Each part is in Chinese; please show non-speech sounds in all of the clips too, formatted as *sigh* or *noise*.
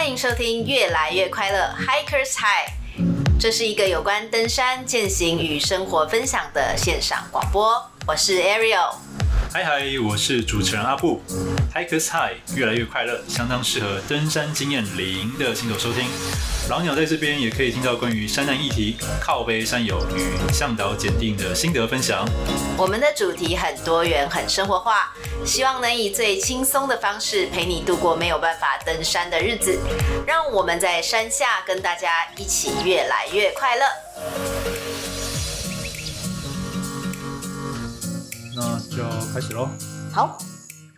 欢迎收听《越来越快乐 Hikers High》，这是一个有关登山、践行与生活分享的线上广播。我是 Ariel。嗨嗨，我是主持人阿布。Hikers High 越来越快乐，相当适合登山经验零的新手收听。老鸟在这边也可以听到关于山难议题、靠背山友与向导检定的心得分享。我们的主题很多元、很生活化，希望能以最轻松的方式陪你度过没有办法登山的日子。让我们在山下跟大家一起越来越快乐。那就开始喽。好，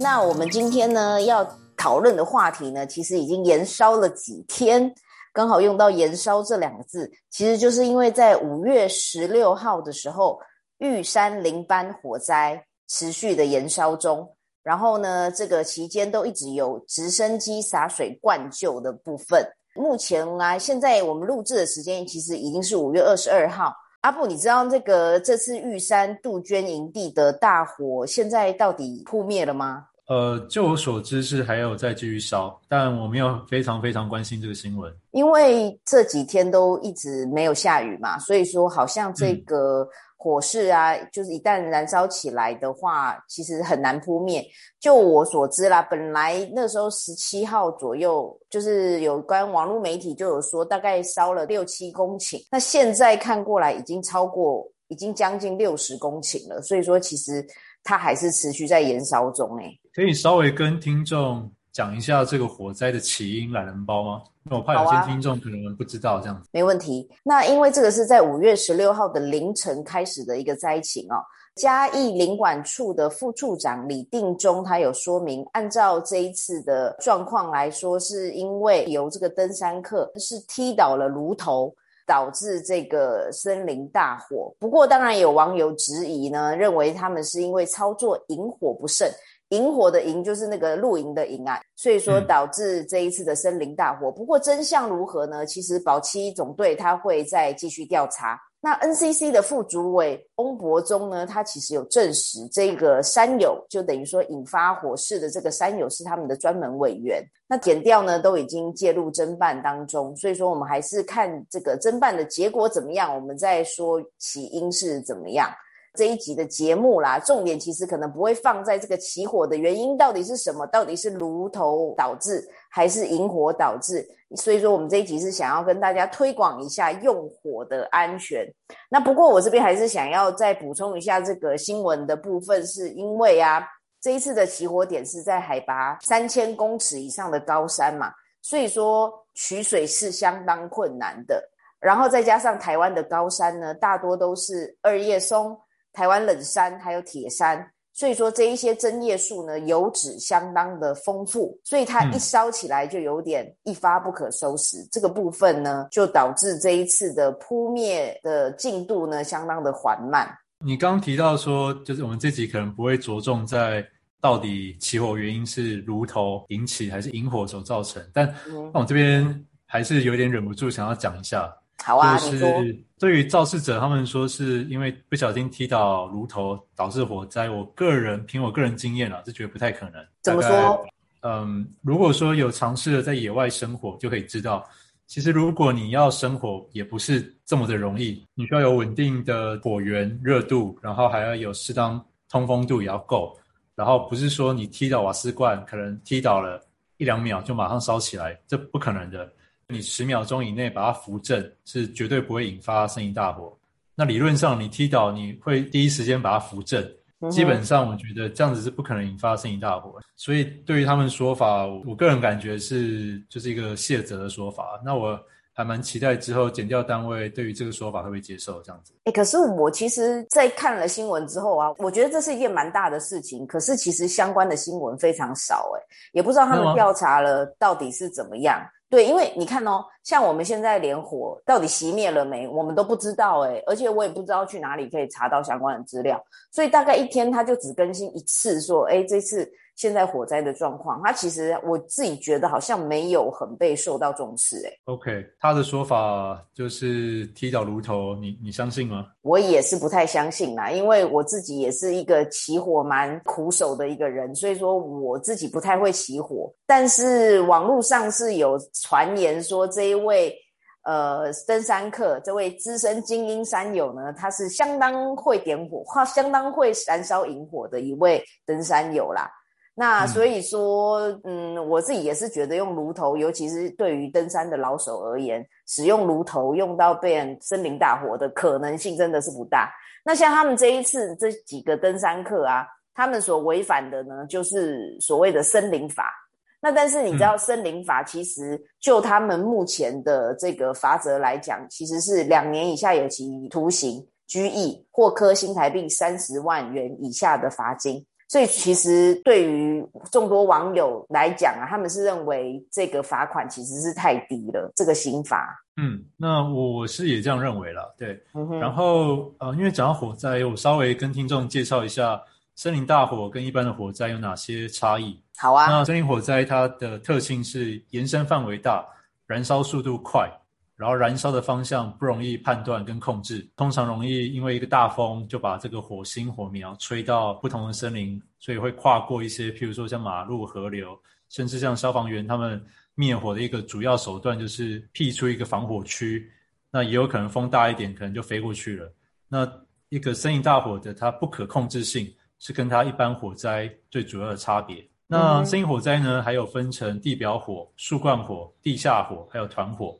那我们今天呢要讨论的话题呢，其实已经延烧了几天，刚好用到“延烧”这两个字，其实就是因为在五月十六号的时候，玉山林班火灾持续的延烧中，然后呢，这个期间都一直有直升机洒水灌救的部分。目前啊，现在我们录制的时间其实已经是五月二十二号。阿布，你知道这个这次玉山杜鹃营地的大火现在到底扑灭了吗？呃，就我所知是还有在继续烧，但我没有非常非常关心这个新闻，因为这几天都一直没有下雨嘛，所以说好像这个。嗯火势啊，就是一旦燃烧起来的话，其实很难扑灭。就我所知啦，本来那时候十七号左右，就是有关网络媒体就有说，大概烧了六七公顷。那现在看过来，已经超过，已经将近六十公顷了。所以说，其实它还是持续在燃烧中诶。可以稍微跟听众讲一下这个火灾的起因，懒人包吗？那我怕有些听众可能不知道这样子。啊，没问题。那因为这个是在五月十六号的凌晨开始的一个灾情哦。嘉义领管处的副处长李定忠他有说明，按照这一次的状况来说，是因为由这个登山客是踢倒了炉头，导致这个森林大火。不过，当然有网友质疑呢，认为他们是因为操作引火不慎。引火的引就是那个露营的营啊，所以说导致这一次的森林大火。嗯、不过真相如何呢？其实保七总队他会再继续调查。那 NCC 的副主委翁博宗呢，他其实有证实这个山友，就等于说引发火势的这个山友是他们的专门委员。那检调呢都已经介入侦办当中，所以说我们还是看这个侦办的结果怎么样，我们再说起因是怎么样。这一集的节目啦，重点其实可能不会放在这个起火的原因到底是什么，到底是炉头导致还是引火导致？所以说，我们这一集是想要跟大家推广一下用火的安全。那不过我这边还是想要再补充一下这个新闻的部分，是因为啊，这一次的起火点是在海拔三千公尺以上的高山嘛，所以说取水是相当困难的。然后再加上台湾的高山呢，大多都是二叶松。台湾冷杉还有铁杉，所以说这一些针叶树呢，油脂相当的丰富，所以它一烧起来就有点一发不可收拾。嗯、这个部分呢，就导致这一次的扑灭的进度呢，相当的缓慢。你刚刚提到说，就是我们这集可能不会着重在到底起火原因是炉头引起还是引火所造成，但那我这边还是有点忍不住想要讲一下。好啊，就是对于肇事者，他们说是因为不小心踢倒炉头导致火灾。我个人凭我个人经验啊，是觉得不太可能。怎么说？嗯，如果说有尝试了在野外生火，就可以知道，其实如果你要生火，也不是这么的容易。你需要有稳定的火源热度，然后还要有适当通风度也要够，然后不是说你踢到瓦斯罐，可能踢倒了一两秒就马上烧起来，这不可能的。你十秒钟以内把它扶正，是绝对不会引发森林大火。那理论上，你踢倒你会第一时间把它扶正，基本上我觉得这样子是不可能引发森林大火。所以对于他们说法，我个人感觉是就是一个卸责的说法。那我还蛮期待之后减掉单位对于这个说法会不会接受这样子。哎、欸，可是我其实，在看了新闻之后啊，我觉得这是一件蛮大的事情。可是其实相关的新闻非常少，哎，也不知道他们调查了到底是怎么样。对，因为你看哦，像我们现在连火到底熄灭了没，我们都不知道诶，而且我也不知道去哪里可以查到相关的资料，所以大概一天他就只更新一次，说，诶，这次现在火灾的状况，他其实我自己觉得好像没有很被受到重视。哎，OK，他的说法就是踢脚炉头，你你相信吗？我也是不太相信啦，因为我自己也是一个起火蛮苦手的一个人，所以说我自己不太会起火。但是网络上是有传言说这一位。呃，登山客这位资深精英山友呢，他是相当会点火，或相当会燃烧引火的一位登山友啦。那所以说，嗯，嗯，我自己也是觉得用炉头，尤其是对于登山的老手而言，使用炉头用到变森林大火的可能性真的是不大。那像他们这一次这几个登山客啊，他们所违反的呢，就是所谓的森林法。那但是你知道，森林法其实就他们目前的这个法则来讲，其实是两年以下有期徒刑、拘役或科新台币三十万元以下的罚金。所以其实对于众多网友来讲啊，他们是认为这个罚款其实是太低了，这个刑罚。嗯，那我是也这样认为了，对。嗯、然后呃，因为讲到火灾，我稍微跟听众介绍一下。森林大火跟一般的火灾有哪些差异？好啊，那森林火灾它的特性是延伸范围大，燃烧速度快，然后燃烧的方向不容易判断跟控制，通常容易因为一个大风就把这个火星火苗吹到不同的森林，所以会跨过一些，譬如说像马路、河流，甚至像消防员他们灭火的一个主要手段就是辟出一个防火区，那也有可能风大一点，可能就飞过去了。那一个森林大火的它不可控制性。是跟它一般火灾最主要的差别。那森林火灾呢，还有分成地表火、树冠火、地下火，还有团火。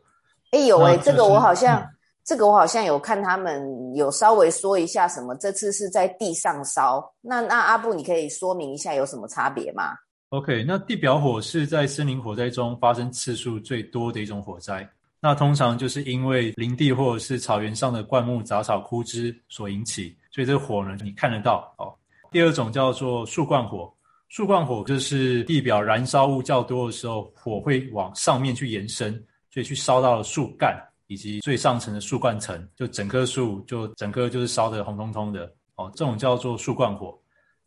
哎、欸，有哎、欸，这个我好像，嗯、这个我好像有看他们有稍微说一下什么。这次是在地上烧。那那阿布，你可以说明一下有什么差别吗？OK，那地表火是在森林火灾中发生次数最多的一种火灾。那通常就是因为林地或者是草原上的灌木、杂草、枯枝所引起，所以这个火呢，你看得到哦。第二种叫做树冠火，树冠火就是地表燃烧物较多的时候，火会往上面去延伸，所以去烧到了树干以及最上层的树冠层，就整棵树就整棵就是烧得红彤彤的哦。这种叫做树冠火。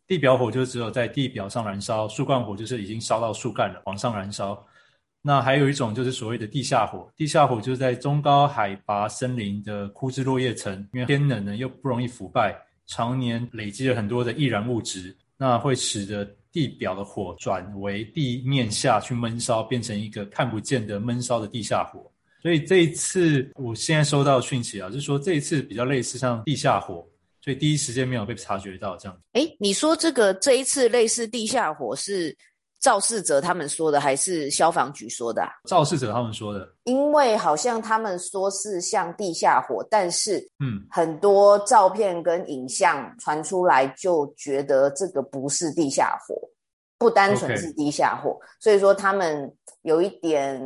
地表火就只有在地表上燃烧，树冠火就是已经烧到树干了，往上燃烧。那还有一种就是所谓的地下火，地下火就是在中高海拔森林的枯枝落叶层，因为天冷呢又不容易腐败。常年累积了很多的易燃物质，那会使得地表的火转为地面下去闷烧，变成一个看不见的闷烧的地下火。所以这一次，我现在收到讯息啊，就是说这一次比较类似像地下火，所以第一时间没有被察觉到这样。哎，你说这个这一次类似地下火是？肇事者他们说的还是消防局说的啊？肇事者他们说的，因为好像他们说是像地下火，但是嗯，很多照片跟影像传出来，就觉得这个不是地下火，不单纯是地下火.所以说他们有一点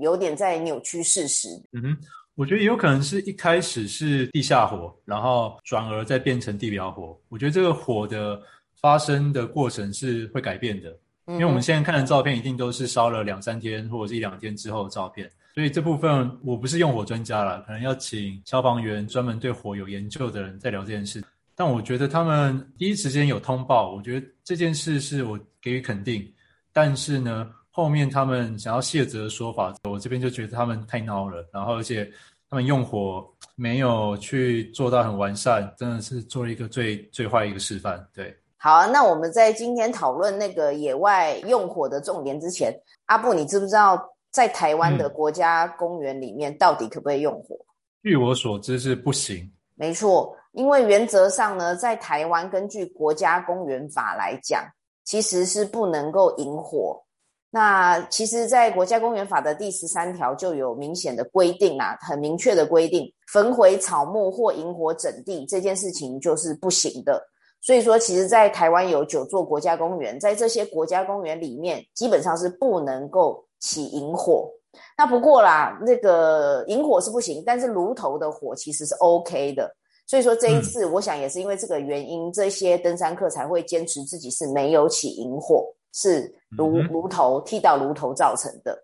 有点在扭曲事实。嗯哼，我觉得有可能是一开始是地下火，然后转而再变成地表火。我觉得这个火的发生的过程是会改变的。因为我们现在看的照片，一定都是烧了两三天或者是一两天之后的照片，所以这部分我不是用火专家了，可能要请消防员专门对火有研究的人再聊这件事。但我觉得他们第一时间有通报，我觉得这件事是我给予肯定。但是呢，后面他们想要卸责的说法，我这边就觉得他们太孬了。然后而且他们用火没有去做到很完善，真的是做了一个最最坏一个示范。对。好，那我们在今天讨论那个野外用火的重点之前，阿布，你知不知道在台湾的国家公园里面到底可不可以用火？嗯，据我所知是不行。没错，因为原则上呢，在台湾根据国家公园法来讲，其实是不能够引火。那其实，在国家公园法的第十三条就有明显的规定啊，很明确的规定，焚毁草木或引火整地这件事情就是不行的。所以说，其实，在台湾有九座国家公园，在这些国家公园里面，基本上是不能够起引火。那不过啦，那个引火是不行，但是炉头的火其实是 OK 的。所以说，这一次，我想也是因为这个原因，嗯、这些登山客才会坚持自己是没有起引火，是炉炉头踢到炉头造成的。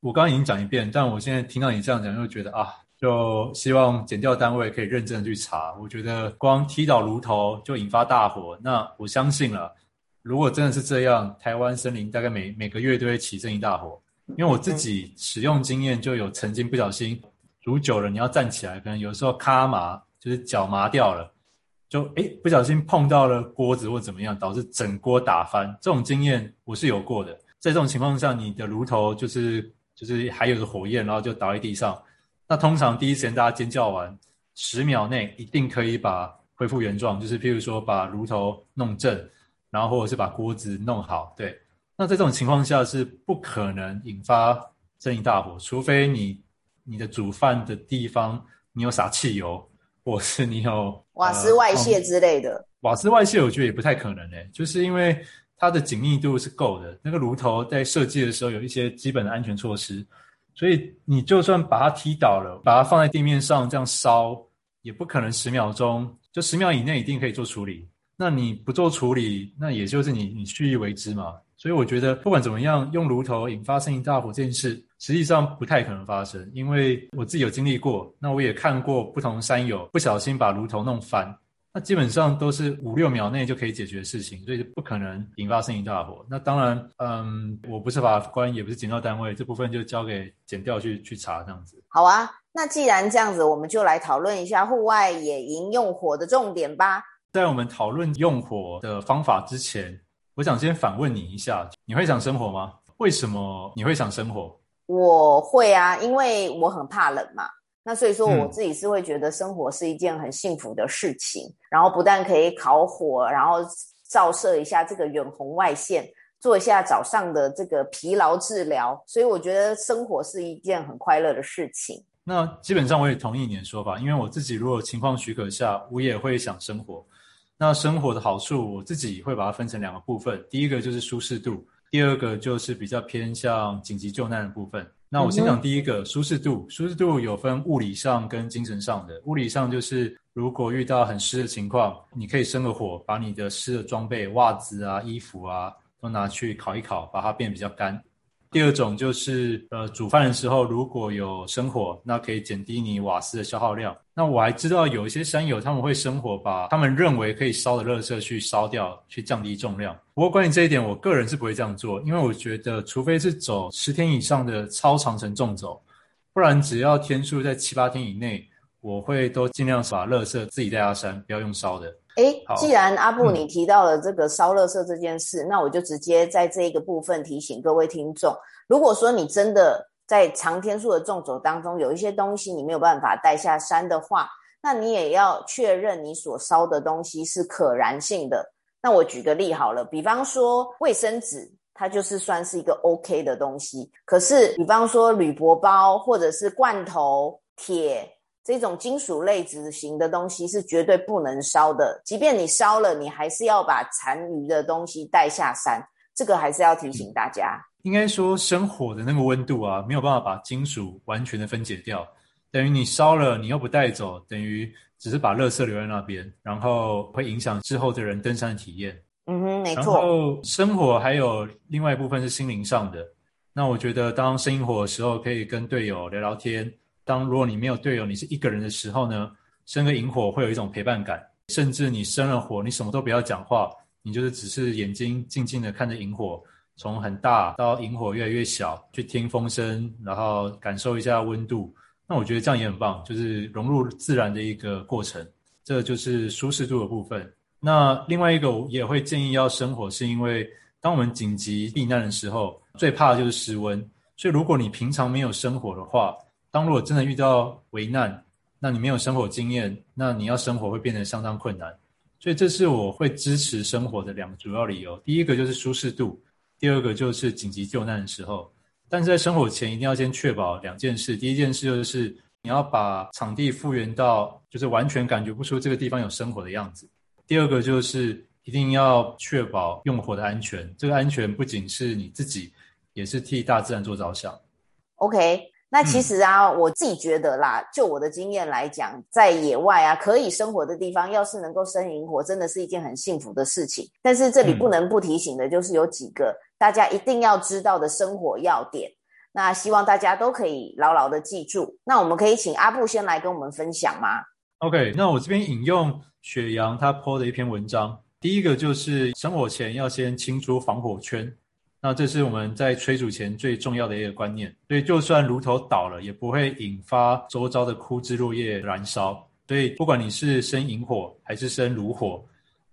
我刚刚已经讲一遍，但我现在听到你这样讲，又觉得啊。就希望检调单位可以认真的去查。我觉得光踢倒炉头就引发大火，那我相信了，如果真的是这样，台湾森林大概每每个月都会起这一大火。因为我自己使用经验就有曾经不小心煮久了，你要站起来，可能有时候卡麻，就是脚麻掉了，就诶不小心碰到了锅子或怎么样，导致整锅打翻。这种经验我是有过的。在这种情况下，你的炉头就是就是还有个火焰，然后就倒在地上。那通常第一时间大家尖叫完，十秒内一定可以把恢复原状，就是譬如说把炉头弄正，然后或者是把锅子弄好，对。那在这种情况下是不可能引发森林大火，除非你你的煮饭的地方你有撒汽油，或是你有瓦斯外泄之类的。呃、瓦斯外泄我觉得也不太可能诶，就是因为它的紧密度是够的，那个炉头在设计的时候有一些基本的安全措施，所以你就算把它踢倒了，把它放在地面上这样烧，也不可能十秒钟，就十秒以内一定可以做处理。那你不做处理，那也就是你你蓄意为之嘛。所以我觉得不管怎么样，用炉头引发森林大火这件事，实际上不太可能发生，因为我自己有经历过，那我也看过不同山友不小心把炉头弄翻，那基本上都是五六秒内就可以解决的事情，所以就不可能引发森林大火。那当然，嗯，我不是法官，也不是检调单位，这部分就交给检调去去查这样子。好啊，那既然这样子，我们就来讨论一下户外野营用火的重点吧。在我们讨论用火的方法之前，我想先反问你一下，你会想生火吗？为什么你会想生火？我会啊，因为我很怕冷嘛。那所以说，我自己是会觉得生活是一件很幸福的事情。嗯、然后不但可以烤火，然后照射一下这个远红外线，做一下早上的这个疲劳治疗。所以我觉得生活是一件很快乐的事情。那基本上我也同意你的说法，因为我自己如果情况许可下，我也会想生活。那生活的好处，我自己会把它分成两个部分。第一个就是舒适度，第二个就是比较偏向紧急救难的部分。那我先讲第一个舒适度。舒适度有分物理上跟精神上的。物理上就是如果遇到很湿的情况，你可以生个火，把你的湿的装备、袜子啊、衣服啊都拿去烤一烤，把它变比较干。第二种就是，呃，煮饭的时候如果有生火，那可以减低你瓦斯的消耗量。那我还知道有一些山友他们会生火，把他们认为可以烧的垃圾去烧掉，去降低重量。不过关于这一点，我个人是不会这样做，因为我觉得除非是走十天以上的超长程重走，不然只要天数在七八天以内，我会都尽量把垃圾自己带下山，不要用烧的。诶，既然阿布你提到了这个烧垃圾这件事，嗯，那我就直接在这一个部分提醒各位听众：如果说你真的在长天数的纵走当中有一些东西你没有办法带下山的话，那你也要确认你所烧的东西是可燃性的。那我举个例好了，比方说卫生纸，它就是算是一个 OK 的东西。可是，比方说铝箔包或者是罐头、铁。这种金属类质型的东西是绝对不能烧的，即便你烧了，你还是要把残余的东西带下山。这个还是要提醒大家。应该说，生火的那个温度啊，没有办法把金属完全的分解掉，等于你烧了，你又不带走，等于只是把垃圾留在那边，然后会影响之后的人登山的体验。嗯哼，没错。然后生火还有另外一部分是心灵上的。那我觉得，当生营火的时候，可以跟队友聊聊天。当如果你没有队友，你是一个人的时候呢，生个萤火会有一种陪伴感。甚至你生了火，你什么都不要讲话，你就是只是眼睛静静的看着萤火，从很大到萤火越来越小，去听风声，然后感受一下温度。那我觉得这样也很棒，就是融入自然的一个过程。这就是舒适度的部分。那另外一个我也会建议要生火，是因为当我们紧急避难的时候，最怕的就是失温。所以如果你平常没有生火的话，当如果真的遇到危难，那你没有生活经验，那你要生活会变得相当困难。所以这是我会支持生活的两个主要理由。第一个就是舒适度，第二个就是紧急救难的时候。但是在生活前一定要先确保两件事。第一件事就是你要把场地复原到就是完全感觉不出这个地方有生活的样子。第二个就是一定要确保用火的安全。这个安全不仅是你自己，也是替大自然做着想。OK。那其实啊，我自己觉得啦，就我的经验来讲，在野外啊，可以生活的地方，要是能够生营火，真的是一件很幸福的事情。但是这里不能不提醒的，就是有几个大家一定要知道的生活要点。那希望大家都可以牢牢的记住。那我们可以请阿布先来跟我们分享吗？OK，那我这边引用雪阳他 po 的一篇文章，第一个就是生火前要先清出防火圈，那这是我们在炊煮前最重要的一个观念。所以就算炉头倒了，也不会引发周遭的枯枝落叶燃烧。所以不管你是生引火还是生炉火，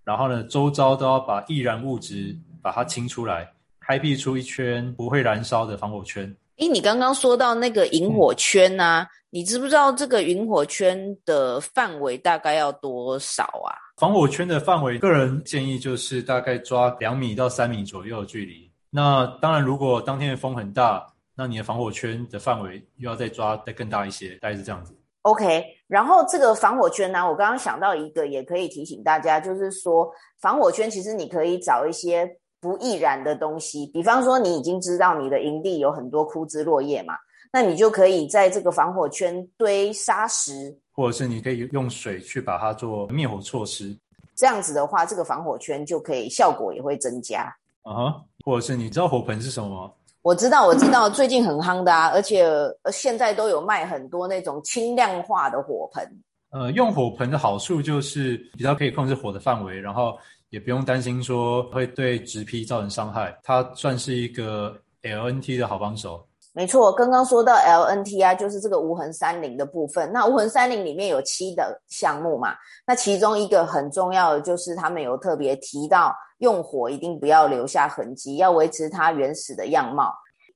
然后呢，周遭都要把易燃物质把它清出来，开辟出一圈不会燃烧的防火圈。诶，你刚刚说到那个引火圈啊，嗯、你知不知道这个引火圈的范围大概要多少啊？防火圈的范围，个人建议就是大概抓两米到三米左右的距离。那当然，如果当天的风很大，那你的防火圈的范围又要再抓再更大一些，大概是这样子。OK，然后这个防火圈呢、啊，我刚刚想到一个，也可以提醒大家，就是说防火圈其实你可以找一些。不易燃的东西，比方说你已经知道你的营地有很多枯枝落叶嘛，那你就可以在这个防火圈堆沙石，或者是你可以用水去把它做灭火措施。这样子的话，这个防火圈就可以效果也会增加。啊哈、uh-huh. 或者是你知道火盆是什么吗？我知道，我知道，最近很夯的啊，而且现在都有卖很多那种轻量化的火盆。呃，用火盆的好处就是比较可以控制火的范围，然后。也不用担心说会对植皮造成伤害，它算是一个 LNT 的好帮手。没错，刚刚说到 LNT 啊，就是这个无痕三林的部分。那无痕三林里面有七的项目嘛，那其中一个很重要的就是他们有特别提到，用火一定不要留下痕迹，要维持它原始的样貌。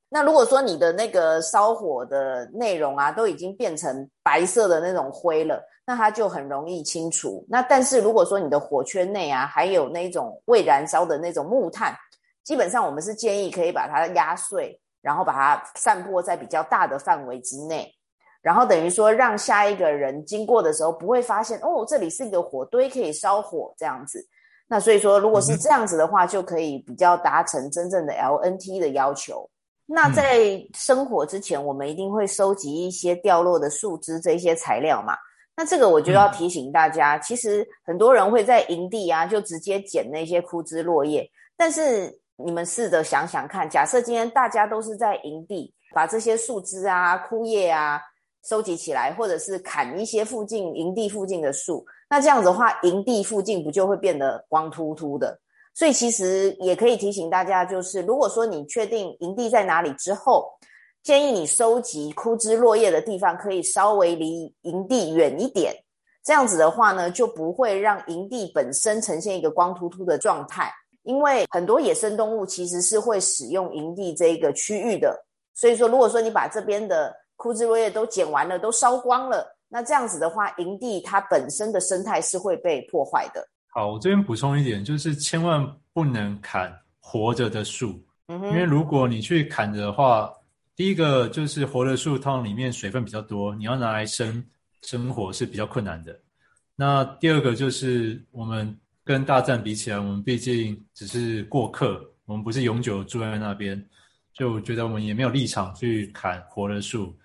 那如果说你的那个烧火的内容啊，都已经变成白色的那种灰了，那它就很容易清除。那但是如果说你的火圈内啊，还有那种未燃烧的那种木炭，基本上我们是建议可以把它压碎，然后把它散播在比较大的范围之内，然后等于说让下一个人经过的时候不会发现哦，这里是一个火堆可以烧火这样子。那所以说，如果是这样子的话，就可以比较达成真正的 LNT 的要求。那在生火之前，我们一定会收集一些掉落的树枝这些材料嘛？那这个我就要提醒大家，其实很多人会在营地啊，就直接捡那些枯枝落叶。但是你们试着想想看，假设今天大家都是在营地，把这些树枝啊、枯叶啊收集起来，或者是砍一些附近营地附近的树，那这样子的话，营地附近不就会变得光秃秃的？所以其实也可以提醒大家，就是如果说你确定营地在哪里之后，建议你收集枯枝落叶的地方可以稍微离营地远一点。这样子的话呢，就不会让营地本身呈现一个光秃秃的状态。因为很多野生动物其实是会使用营地这一个区域的。所以说，如果说你把这边的枯枝落叶都剪完了，都烧光了，那这样子的话，营地它本身的生态是会被破坏的。好，我这边补充一点，就是千万不能砍活着的树，嗯，因为如果你去砍的话，第一个就是活的树，通常里面水分比较多，你要拿来生生活是比较困难的。那第二个就是我们跟大战比起来，我们毕竟只是过客，我们不是永久住在那边，就我觉得我们也没有立场去砍活的树。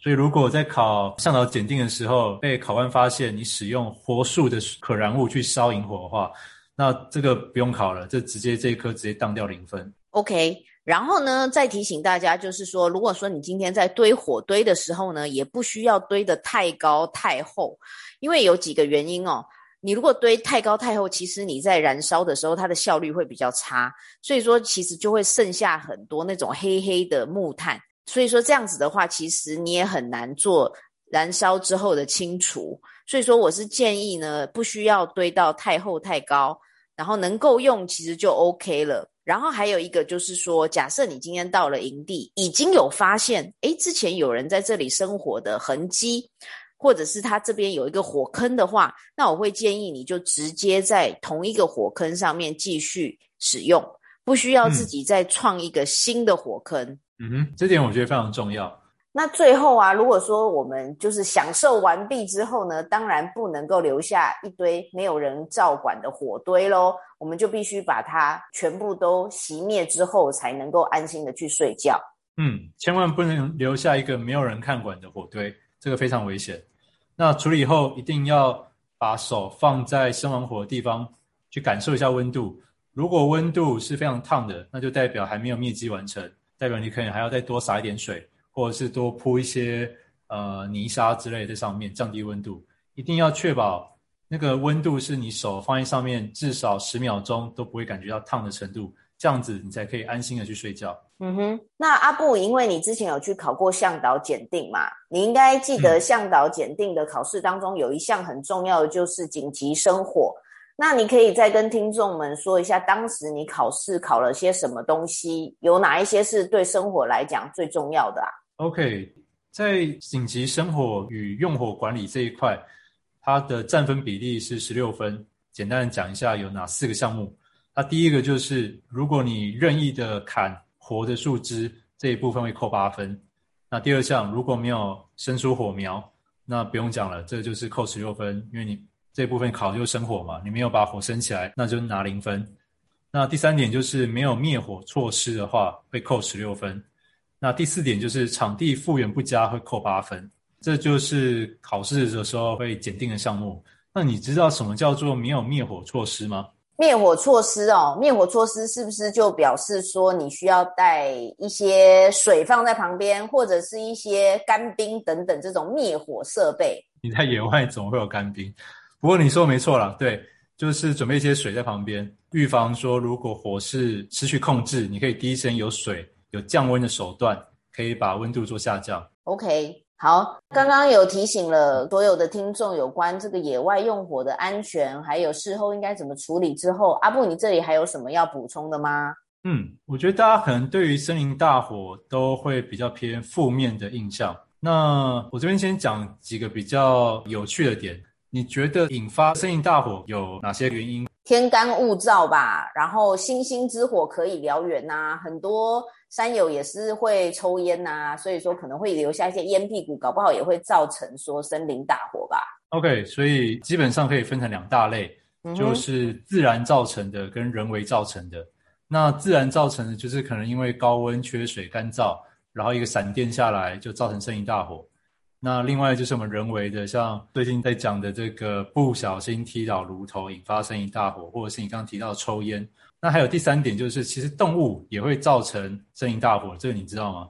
所以，如果在考向导检定的时候被考官发现你使用活树的可燃物去烧引火的话，那这个不用考了，这直接这一科直接当掉零分。OK，然后呢，再提醒大家，就是说，如果说你今天在堆火堆的时候呢，也不需要堆得太高太厚，因为有几个原因哦。你如果堆太高太厚，其实你在燃烧的时候，它的效率会比较差，所以说其实就会剩下很多那种黑黑的木炭。所以说这样子的话，其实你也很难做燃烧之后的清除。所以说我是建议呢，不需要堆到太厚太高，然后能够用其实就 OK 了。然后还有一个就是说，假设你今天到了营地，已经有发现，诶，之前有人在这里生活的痕迹，或者是他这边有一个火坑的话，那我会建议你就直接在同一个火坑上面继续使用，不需要自己再创一个新的火坑。嗯嗯哼，这点我觉得非常重要。那最后啊，如果说我们就是享受完毕之后呢，当然不能够留下一堆没有人照管的火堆喽，我们就必须把它全部都熄灭之后，才能够安心的去睡觉。嗯，千万不能留下一个没有人看管的火堆，这个非常危险。那处理以后一定要把手放在生完火的地方，去感受一下温度。如果温度是非常烫的，那就代表还没有灭迹完成。代表你可能还要再多洒一点水，或者是多铺一些呃泥沙之类在上面，降低温度。一定要确保那个温度是你手放在上面至少十秒钟都不会感觉到烫的程度，这样子你才可以安心的去睡觉。嗯哼，那阿布，因为你之前有去考过向导检定嘛，你应该记得向导检定的考试当中有一项很重要的就是紧急生火。那你可以再跟听众们说一下，当时你考试考了些什么东西？有哪一些是对生活来讲最重要的啊？OK，在紧急生火与用火管理这一块。它的占分比例是十六分。简单的讲一下有哪四个项目。那第一个就是，如果你任意的砍活的树枝，这一部分会扣八分。那第二项，如果没有生出火苗，那不用讲了，这就是扣十六分，因为你这部分考就生火嘛，你没有把火生起来，那就拿零分。那第三点就是没有灭火措施的话，会扣十六分。那第四点就是场地复原不佳，会扣八分。这就是考试的时候会检定的项目。那你知道什么叫做没有灭火措施吗？灭火措施哦，灭火措施是不是就表示说你需要带一些水放在旁边，或者是一些干冰等等这种灭火设备？你在野外总会有干冰，*laughs* 不过你说没错啦，对，就是准备一些水在旁边，预防说如果火势失去控制，你可以第一时间有水，有降温的手段，可以把温度做下降。OK。好，刚刚有提醒了所有的听众有关这个野外用火的安全，还有事后应该怎么处理。之后，阿布，你这里还有什么要补充的吗？嗯，我觉得大家可能对于森林大火都会比较偏负面的印象。那我这边先讲几个比较有趣的点。你觉得引发森林大火有哪些原因？天干物燥吧，然后星星之火可以燎原呐，很多。山友也是会抽烟呐、啊，所以说可能会留下一些烟屁股，搞不好也会造成说森林大火吧。OK，所以基本上可以分成两大类，嗯、就是自然造成的跟人为造成的。那自然造成的，就是可能因为高温、缺水、干燥，然后一个闪电下来就造成森林大火。那另外就是我们人为的，像最近在讲的这个不小心踢倒炉头引发森林大火，或者是你刚刚提到抽烟。那还有第三点，就是其实动物也会造成森林大火，这个你知道吗？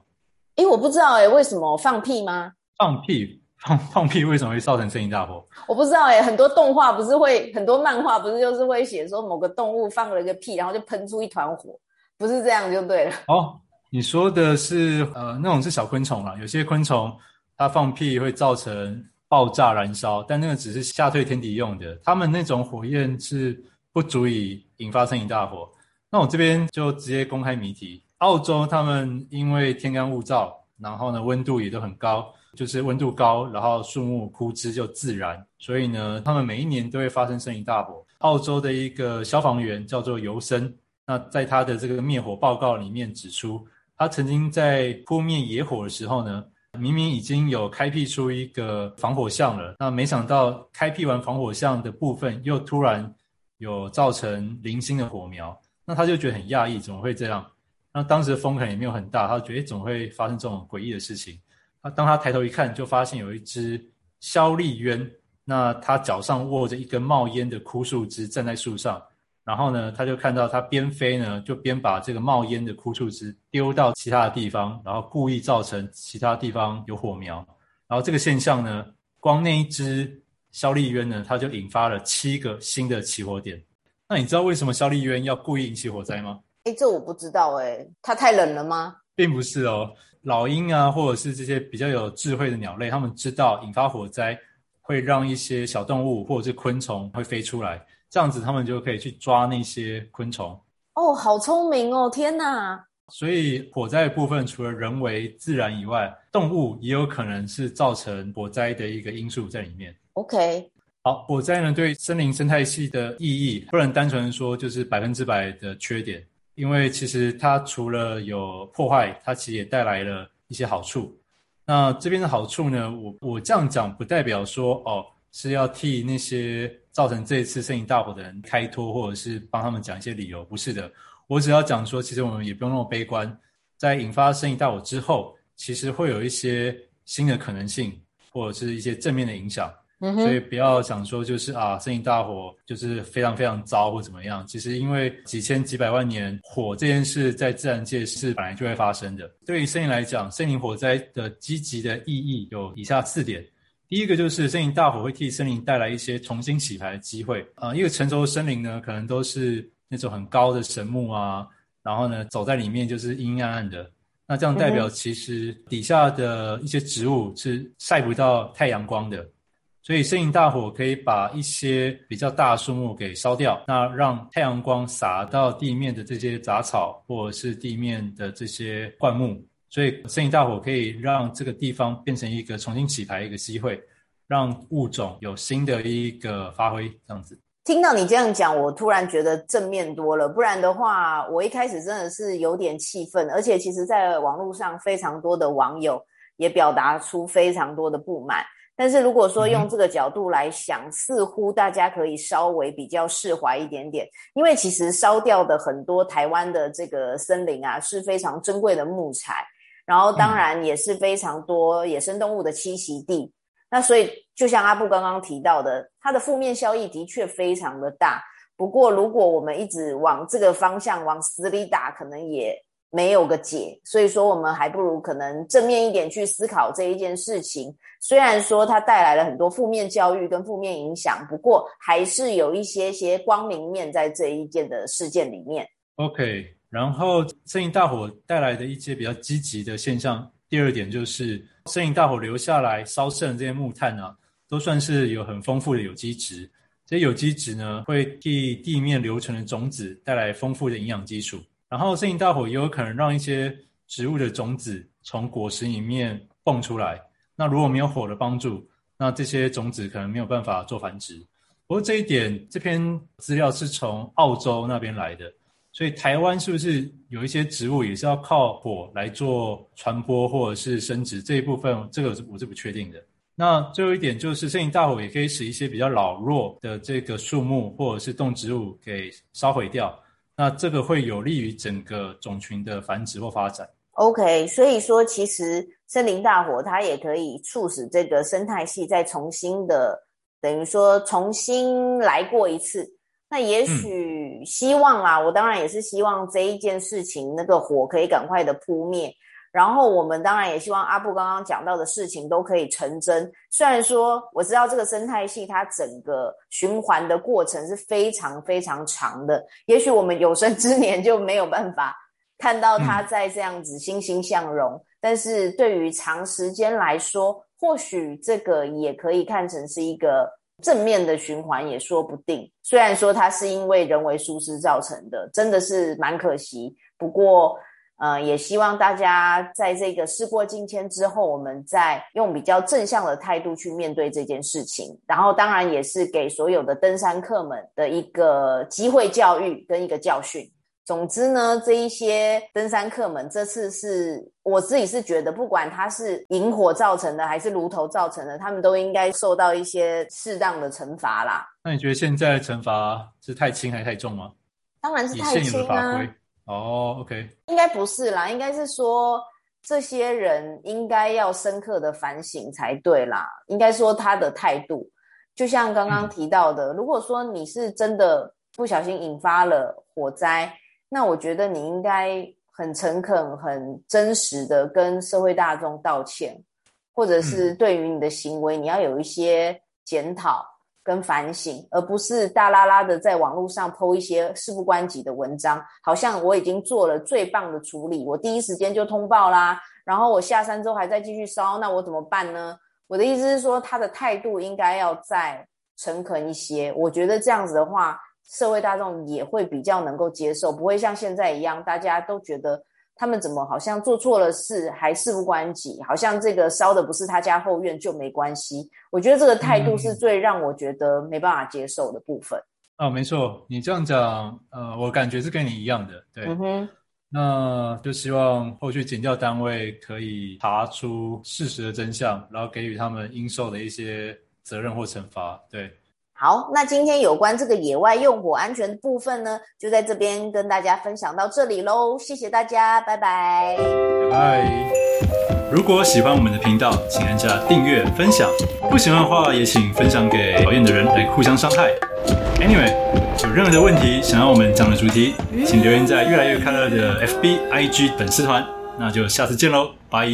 诶，我不知道诶，为什么放屁吗？放屁，放 *laughs* 放屁为什么会造成森林大火？我不知道诶，很多动画不是会，很多漫画不是就是会写说某个动物放了一个屁，然后就喷出一团火，不是这样就对了。哦，你说的是呃那种是小昆虫啦，有些昆虫它放屁会造成爆炸燃烧，但那个只是吓退天敌用的，他们那种火焰是。不足以引发森林大火。那我这边就直接公开谜题：澳洲他们因为天干物燥，然后呢温度也都很高，就是温度高，然后树木枯枝就自燃，所以呢他们每一年都会发生森林大火。澳洲的一个消防员叫做尤森，那在他的这个灭火报告里面指出，他曾经在扑灭野火的时候呢，明明已经有开辟出一个防火巷了，那没想到开辟完防火巷的部分又突然。有造成零星的火苗，那他就觉得很讶异，怎么会这样？那当时的风可能也没有很大，他觉得，怎么会发生这种诡异的事情？那当他抬头一看，就发现有一只肖丽鸢，那他脚上握着一根冒烟的枯树枝，站在树上，然后呢，他就看到他边飞呢，就边把这个冒烟的枯树枝丢到其他的地方，然后故意造成其他地方有火苗，然后这个现象呢，光那一只。肖丽鸢呢，它就引发了七个新的起火点。那你知道为什么肖丽鸢要故意引起火灾吗？诶，这我不知道诶，它太冷了吗？并不是哦，老鹰啊，或者是这些比较有智慧的鸟类，他们知道引发火灾会让一些小动物或者是昆虫会飞出来，这样子他们就可以去抓那些昆虫。哦，好聪明哦！天哪！所以火灾的部分，除了人为自然以外，动物也有可能是造成火灾的一个因素在里面。OK，好，火灾呢，对森林生态系的意义，不能单纯说就是百分之百的缺点，因为其实它除了有破坏，它其实也带来了一些好处。那这边的好处呢，我我这样讲不代表说哦是要替那些造成这一次森林大火的人开脱，或者是帮他们讲一些理由，不是的。我只要讲说，其实我们也不用那么悲观，在引发森林大火之后，其实会有一些新的可能性，或者是一些正面的影响。所以不要想说就是啊，森林大火就是非常非常糟或怎么样。其实因为几千几百万年火这件事在自然界是本来就会发生的。对于森林来讲，森林火灾的积极的意义有以下四点。第一个就是森林大火会替森林带来一些重新洗牌的机会啊、呃。一个成熟的森林呢，可能都是那种很高的神木啊，然后呢，走在里面就是阴阴暗暗的。那这样代表其实底下的一些植物是晒不到太阳光的，所以森林大火可以把一些比较大的树木给烧掉，那让太阳光洒到地面的这些杂草或者是地面的这些灌木。所以，森林大火可以让这个地方变成一个重新洗牌一个机会，让物种有新的一个发挥，这样子。听到你这样讲，我突然觉得正面多了。不然的话，我一开始真的是有点气愤，而且其实在网络上非常多的网友也表达出非常多的不满。但是如果说用这个角度来想，嗯、似乎大家可以稍微比较释怀一点点，因为其实烧掉的很多台湾的这个森林啊，是非常珍贵的木材。然后当然也是非常多野生动物的栖息地，嗯、那所以就像阿布刚刚提到的，它的负面效益的确非常的大。不过如果我们一直往这个方向往死里打，可能也没有个解。所以说我们还不如可能正面一点去思考这一件事情。虽然说它带来了很多负面教育跟负面影响，不过还是有一些些光明面在这一件的事件里面。OK。然后，森林大火带来的一些比较积极的现象。第二点就是，森林大火留下来烧剩这些木炭啊，都算是有很丰富的有机质。这些有机质呢，会替地面留存的种子带来丰富的营养基础。然后，森林大火也有可能让一些植物的种子从果实里面蹦出来。那如果没有火的帮助，那这些种子可能没有办法做繁殖。不过这一点，这篇资料是从澳洲那边来的。所以台湾是不是有一些植物也是要靠火来做传播或者是生殖这一部分？这个是我是不确定的。那最后一点就是，森林大火也可以使一些比较老弱的这个树木或者是动植物给烧毁掉。那这个会有利于整个种群的繁殖或发展。OK，所以说其实森林大火它也可以促使这个生态系再重新的，等于说重新来过一次。那也许希望啊，嗯、我当然也是希望这一件事情那个火可以赶快的扑灭，然后我们当然也希望阿布刚刚讲到的事情都可以成真。虽然说我知道这个生态系它整个循环的过程是非常非常长的，也许我们有生之年就没有办法看到它在这样子欣欣向荣，嗯、但是对于长时间来说，或许这个也可以看成是一个。正面的循环也说不定，虽然说它是因为人为疏失造成的，真的是蛮可惜。不过，呃，也希望大家在这个事过境迁之后，我们再用比较正向的态度去面对这件事情。然后，当然也是给所有的登山客们的一个机会教育跟一个教训。总之呢，这一些登山客们这次是我自己是觉得，不管他是引火造成的还是炉头造成的，他们都应该受到一些适当的惩罚啦。那你觉得现在的惩罚是太轻还是太重吗？当然是太轻啊。哦，OK，应该不是啦，应该是说这些人应该要深刻的反省才对啦。应该说他的态度，就像刚刚提到的，嗯、如果说你是真的不小心引发了火灾。那我觉得你应该很诚恳、很真实的跟社会大众道歉，或者是对于你的行为，你要有一些检讨跟反省，而不是大拉拉的在网络上 po 一些事不关己的文章，好像我已经做了最棒的处理，我第一时间就通报啦，然后我下山之后还在继续烧，那我怎么办呢？我的意思是说，他的态度应该要再诚恳一些，我觉得这样子的话。社会大众也会比较能够接受，不会像现在一样，大家都觉得他们怎么好像做错了事还事不关己，好像这个烧的不是他家后院就没关系。我觉得这个态度是最让我觉得没办法接受的部分。嗯、哦，没错，你这样讲，呃，我感觉是跟你一样的，对。嗯哼，那就希望后续检调单位可以查出事实的真相，然后给予他们应受的一些责任或惩罚，对。好，那今天有关这个野外用火安全的部分呢，就在这边跟大家分享到这里喽。谢谢大家，拜拜。拜。如果喜欢我们的频道，请按下订阅、分享。不喜欢的话，也请分享给讨厌的人来互相伤害。Anyway，有任何的问题想要我们讲的主题，请留言在越来越快乐的 FB、IG 粉丝团。那就下次见喽，拜。